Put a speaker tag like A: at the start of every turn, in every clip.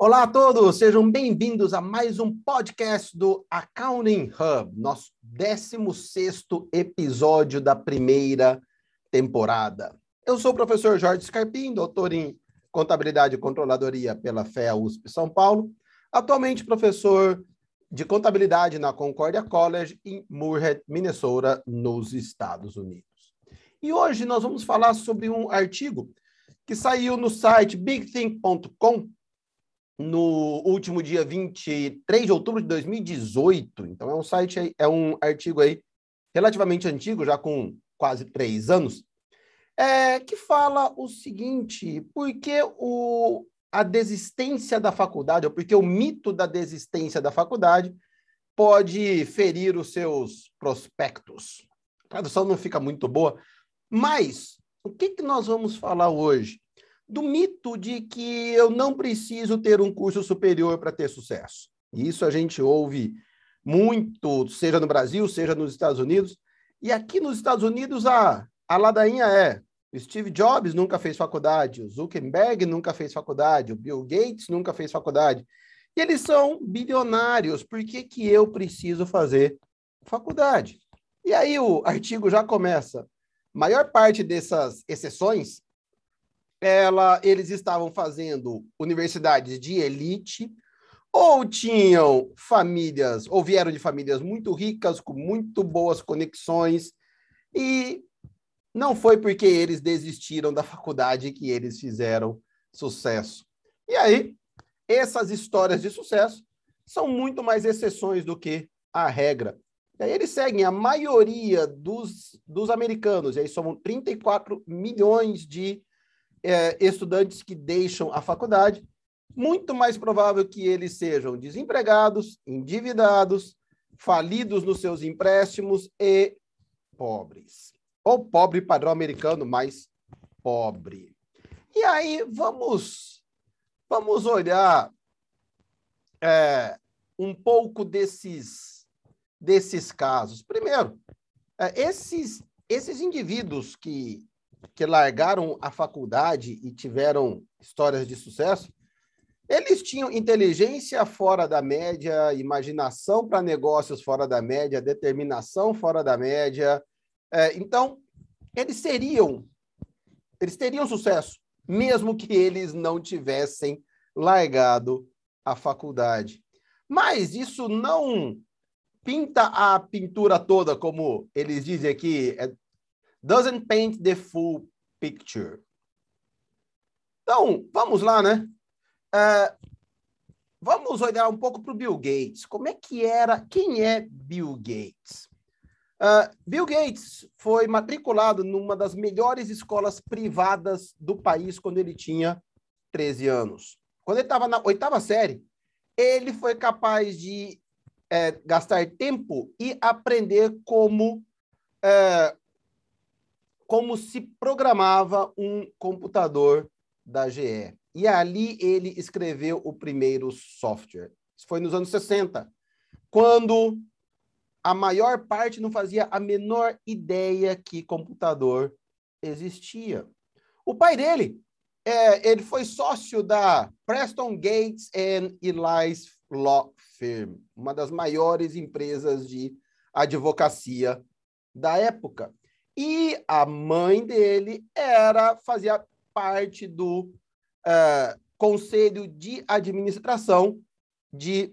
A: Olá a todos, sejam bem-vindos a mais um podcast do Accounting Hub, nosso 16 episódio da primeira temporada. Eu sou o professor Jorge Scarpim, doutor em Contabilidade e Controladoria pela FEA USP São Paulo, atualmente professor de Contabilidade na Concordia College em Moorhead, Minnesota, nos Estados Unidos. E hoje nós vamos falar sobre um artigo que saiu no site bigthink.com no último dia 23 de outubro de 2018. Então, é um site, é um artigo aí relativamente antigo, já com quase três anos, é, que fala o seguinte: por que o, a desistência da faculdade, ou porque o mito da desistência da faculdade pode ferir os seus prospectos. A tradução não fica muito boa, mas o que, que nós vamos falar hoje? Do mito de que eu não preciso ter um curso superior para ter sucesso. Isso a gente ouve muito, seja no Brasil, seja nos Estados Unidos. E aqui nos Estados Unidos a, a ladainha é Steve Jobs nunca fez faculdade, o Zuckerberg nunca fez faculdade, o Bill Gates nunca fez faculdade. E eles são bilionários, por que, que eu preciso fazer faculdade? E aí o artigo já começa. Maior parte dessas exceções, ela, eles estavam fazendo universidades de elite, ou tinham famílias, ou vieram de famílias muito ricas, com muito boas conexões, e não foi porque eles desistiram da faculdade que eles fizeram sucesso. E aí, essas histórias de sucesso são muito mais exceções do que a regra. E aí eles seguem a maioria dos, dos americanos, e aí somam 34 milhões de é, estudantes que deixam a faculdade. Muito mais provável que eles sejam desempregados, endividados, falidos nos seus empréstimos e pobres ou pobre padrão americano, mais pobre. E aí vamos vamos olhar é, um pouco desses desses casos. Primeiro, é, esses esses indivíduos que que largaram a faculdade e tiveram histórias de sucesso, eles tinham inteligência fora da média, imaginação para negócios fora da média, determinação fora da média, é, então, eles seriam, eles teriam sucesso, mesmo que eles não tivessem largado a faculdade. Mas isso não pinta a pintura toda, como eles dizem aqui, é, doesn't paint the full picture. Então, vamos lá, né? É, vamos olhar um pouco para o Bill Gates. Como é que era? Quem é Bill Gates? Uh, Bill Gates foi matriculado numa das melhores escolas privadas do país quando ele tinha 13 anos. Quando ele estava na oitava série, ele foi capaz de é, gastar tempo e aprender como, é, como se programava um computador da GE. E ali ele escreveu o primeiro software. Isso foi nos anos 60, quando a maior parte não fazia a menor ideia que computador existia. O pai dele, é, ele foi sócio da Preston Gates and Elias Law Firm, uma das maiores empresas de advocacia da época. E a mãe dele era fazia parte do uh, conselho de administração de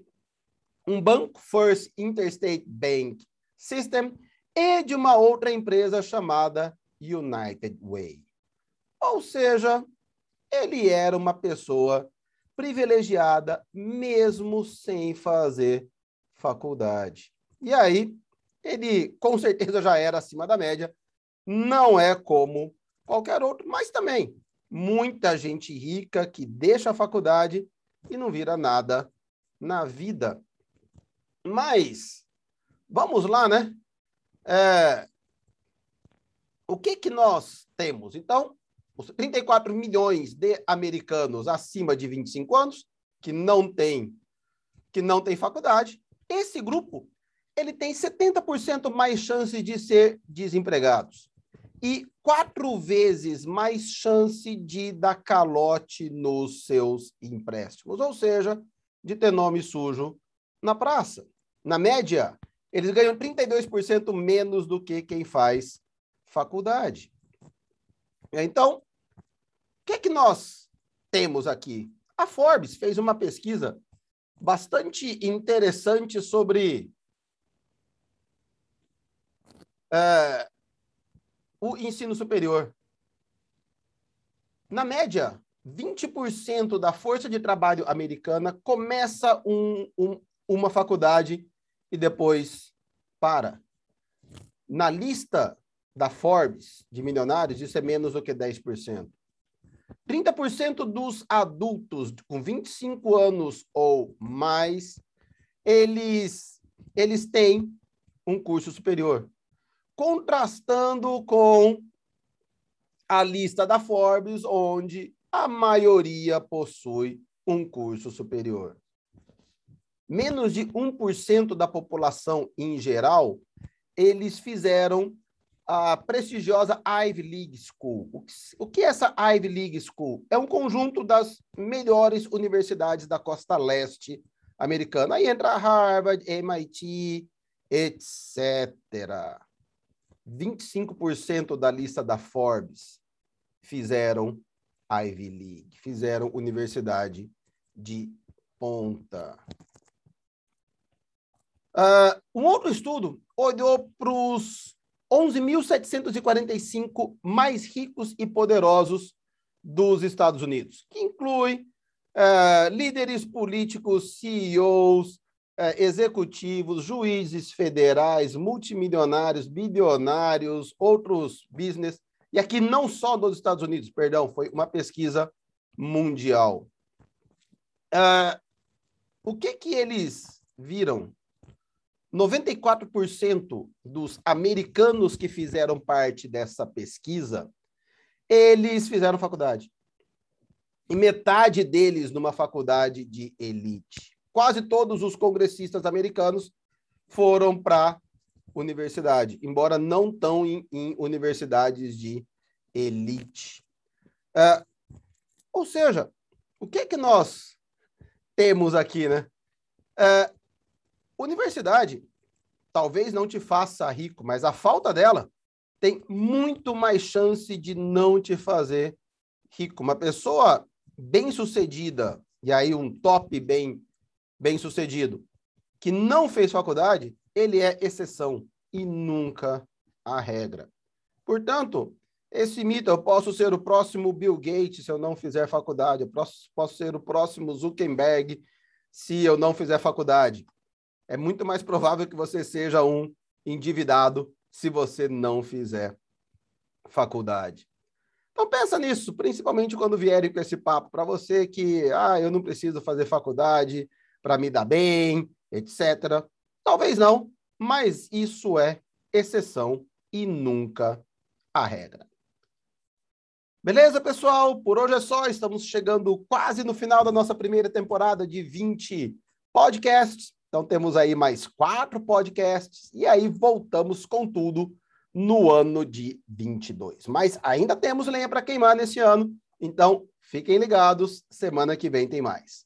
A: um banco First Interstate Bank System e de uma outra empresa chamada United Way. Ou seja, ele era uma pessoa privilegiada mesmo sem fazer faculdade. E aí, ele com certeza já era acima da média, não é como qualquer outro, mas também muita gente rica que deixa a faculdade e não vira nada na vida. Mas, vamos lá, né? É, o que, que nós temos? Então, os 34 milhões de americanos acima de 25 anos, que não tem, que não tem faculdade, esse grupo ele tem 70% mais chances de ser desempregados. E quatro vezes mais chance de dar calote nos seus empréstimos, ou seja, de ter nome sujo na praça. Na média, eles ganham 32% menos do que quem faz faculdade. Então, o que, é que nós temos aqui? A Forbes fez uma pesquisa bastante interessante sobre é, o ensino superior. Na média, 20% da força de trabalho americana começa um, um, uma faculdade e depois para. Na lista da Forbes de milionários, isso é menos do que 10%. 30% dos adultos com 25 anos ou mais, eles, eles têm um curso superior contrastando com a lista da Forbes, onde a maioria possui um curso superior. Menos de 1% da população em geral, eles fizeram a prestigiosa Ivy League School. O que é essa Ivy League School? É um conjunto das melhores universidades da costa leste americana. Aí entra Harvard, MIT, etc. 25% da lista da Forbes fizeram Ivy League, fizeram universidade de ponta. Uh, um outro estudo olhou para os 11.745 mais ricos e poderosos dos Estados Unidos, que inclui uh, líderes políticos, CEOs, executivos, juízes federais, multimilionários, bilionários, outros business, e aqui não só dos Estados Unidos, perdão, foi uma pesquisa mundial. Uh, o que que eles viram? 94% dos americanos que fizeram parte dessa pesquisa, eles fizeram faculdade. E metade deles numa faculdade de elite quase todos os congressistas americanos foram para universidade, embora não tão em, em universidades de elite. É, ou seja, o que que nós temos aqui, né? É, universidade talvez não te faça rico, mas a falta dela tem muito mais chance de não te fazer rico. Uma pessoa bem-sucedida, e aí um top bem bem-sucedido que não fez faculdade, ele é exceção e nunca a regra. Portanto, esse mito, eu posso ser o próximo Bill Gates se eu não fizer faculdade, eu posso, posso ser o próximo Zuckerberg se eu não fizer faculdade. É muito mais provável que você seja um endividado se você não fizer faculdade. Então pensa nisso, principalmente quando vierem com esse papo para você que, ah, eu não preciso fazer faculdade, para me dar bem, etc. Talvez não, mas isso é exceção e nunca a regra. Beleza, pessoal? Por hoje é só. Estamos chegando quase no final da nossa primeira temporada de 20 podcasts. Então, temos aí mais quatro podcasts e aí voltamos com tudo no ano de 22. Mas ainda temos lenha para queimar nesse ano. Então, fiquem ligados. Semana que vem tem mais.